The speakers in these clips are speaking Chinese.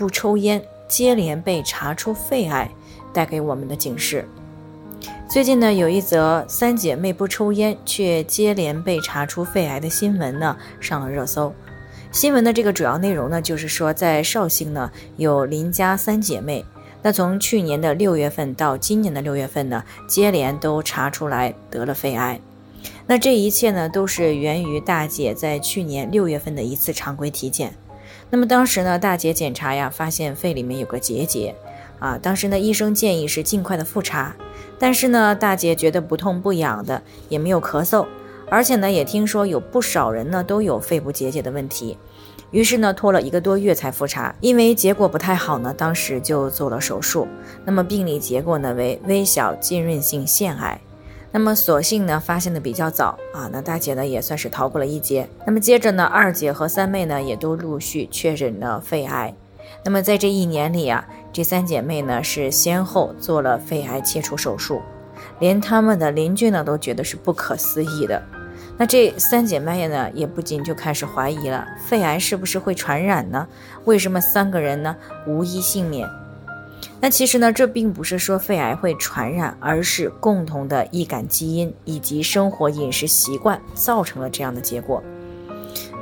不抽烟接连被查出肺癌，带给我们的警示。最近呢，有一则三姐妹不抽烟却接连被查出肺癌的新闻呢，上了热搜。新闻的这个主要内容呢，就是说在绍兴呢有邻家三姐妹，那从去年的六月份到今年的六月份呢，接连都查出来得了肺癌。那这一切呢，都是源于大姐在去年六月份的一次常规体检。那么当时呢，大姐检查呀，发现肺里面有个结节，啊，当时呢，医生建议是尽快的复查，但是呢，大姐觉得不痛不痒的，也没有咳嗽，而且呢，也听说有不少人呢都有肺部结节的问题，于是呢，拖了一个多月才复查，因为结果不太好呢，当时就做了手术，那么病理结果呢为微小浸润性腺癌。那么所幸呢，发现的比较早啊，那大姐呢也算是逃过了一劫。那么接着呢，二姐和三妹呢也都陆续确诊了肺癌。那么在这一年里啊，这三姐妹呢是先后做了肺癌切除手术，连她们的邻居呢都觉得是不可思议的。那这三姐妹呢也不禁就开始怀疑了，肺癌是不是会传染呢？为什么三个人呢无一幸免？那其实呢，这并不是说肺癌会传染，而是共同的易感基因以及生活饮食习惯造成了这样的结果。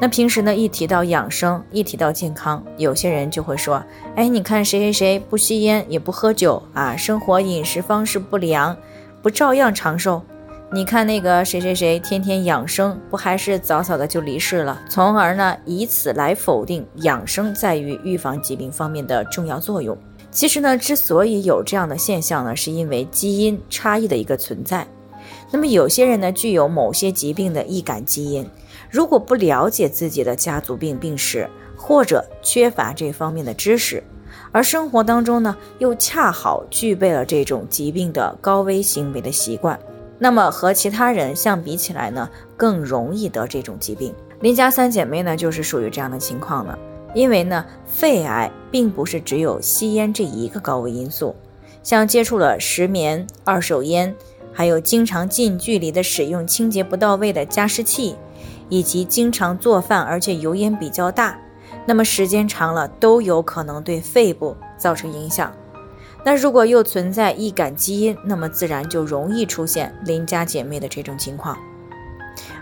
那平时呢，一提到养生，一提到健康，有些人就会说：“哎，你看谁谁谁不吸烟也不喝酒啊，生活饮食方式不良，不照样长寿？你看那个谁谁谁天天养生，不还是早早的就离世了？”从而呢，以此来否定养生在于预防疾病方面的重要作用。其实呢，之所以有这样的现象呢，是因为基因差异的一个存在。那么有些人呢，具有某些疾病的易感基因，如果不了解自己的家族病病史，或者缺乏这方面的知识，而生活当中呢，又恰好具备了这种疾病的高危行为的习惯，那么和其他人相比起来呢，更容易得这种疾病。邻家三姐妹呢，就是属于这样的情况了。因为呢，肺癌并不是只有吸烟这一个高危因素，像接触了石棉、二手烟，还有经常近距离的使用清洁不到位的加湿器，以及经常做饭而且油烟比较大，那么时间长了都有可能对肺部造成影响。那如果又存在易感基因，那么自然就容易出现邻家姐妹的这种情况。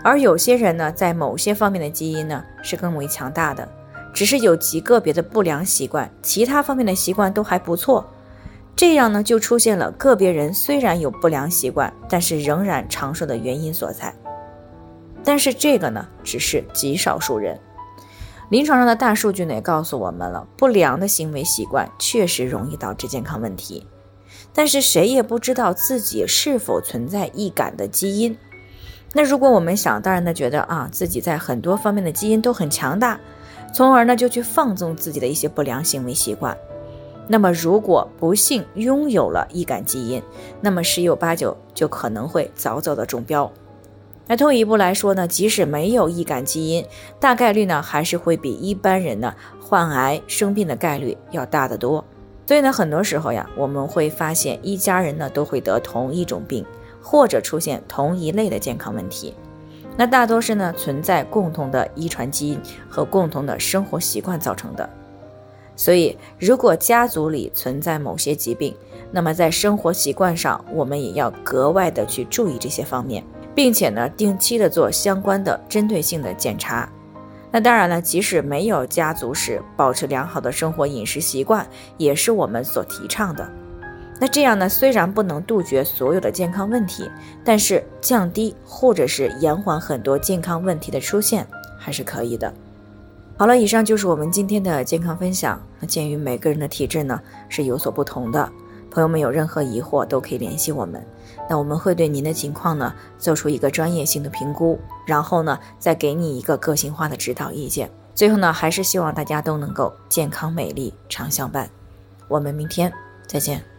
而有些人呢，在某些方面的基因呢是更为强大的。只是有极个别的不良习惯，其他方面的习惯都还不错，这样呢就出现了个别人虽然有不良习惯，但是仍然长寿的原因所在。但是这个呢只是极少数人，临床上的大数据呢也告诉我们了，不良的行为习惯确实容易导致健康问题。但是谁也不知道自己是否存在易感的基因。那如果我们想当然的觉得啊自己在很多方面的基因都很强大。从而呢，就去放纵自己的一些不良行为习惯。那么，如果不幸拥有了易感基因，那么十有八九就可能会早早的中标。那退一步来说呢，即使没有易感基因，大概率呢还是会比一般人呢患癌生病的概率要大得多。所以呢，很多时候呀，我们会发现一家人呢都会得同一种病，或者出现同一类的健康问题。那大多是呢存在共同的遗传基因和共同的生活习惯造成的，所以如果家族里存在某些疾病，那么在生活习惯上我们也要格外的去注意这些方面，并且呢定期的做相关的针对性的检查。那当然了，即使没有家族史，保持良好的生活饮食习惯也是我们所提倡的。那这样呢，虽然不能杜绝所有的健康问题，但是降低或者是延缓很多健康问题的出现还是可以的。好了，以上就是我们今天的健康分享。那鉴于每个人的体质呢是有所不同的，朋友们有任何疑惑都可以联系我们，那我们会对您的情况呢做出一个专业性的评估，然后呢再给你一个个性化的指导意见。最后呢，还是希望大家都能够健康美丽常相伴。我们明天再见。